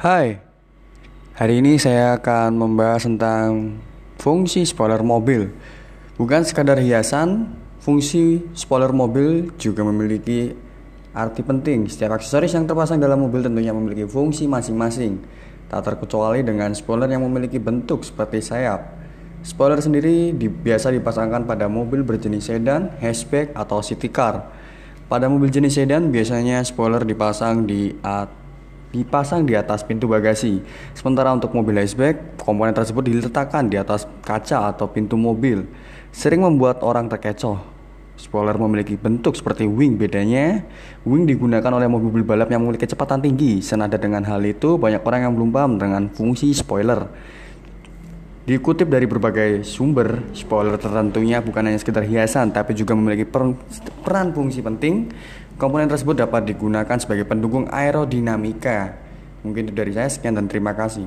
Hai, hari ini saya akan membahas tentang fungsi spoiler mobil. Bukan sekadar hiasan, fungsi spoiler mobil juga memiliki arti penting. Setiap aksesoris yang terpasang dalam mobil tentunya memiliki fungsi masing-masing. Tak terkecuali dengan spoiler yang memiliki bentuk seperti sayap. Spoiler sendiri di, biasa dipasangkan pada mobil berjenis sedan, hatchback, atau city car. Pada mobil jenis sedan biasanya spoiler dipasang di at dipasang di atas pintu bagasi. Sementara untuk mobil hatchback, komponen tersebut diletakkan di atas kaca atau pintu mobil. Sering membuat orang terkecoh. Spoiler memiliki bentuk seperti wing bedanya. Wing digunakan oleh mobil balap yang memiliki kecepatan tinggi. Senada dengan hal itu, banyak orang yang belum paham dengan fungsi spoiler. Dikutip dari berbagai sumber, spoiler tertentunya bukan hanya sekedar hiasan, tapi juga memiliki peran fungsi penting. Komponen tersebut dapat digunakan sebagai pendukung aerodinamika. Mungkin itu dari saya, sekian dan terima kasih.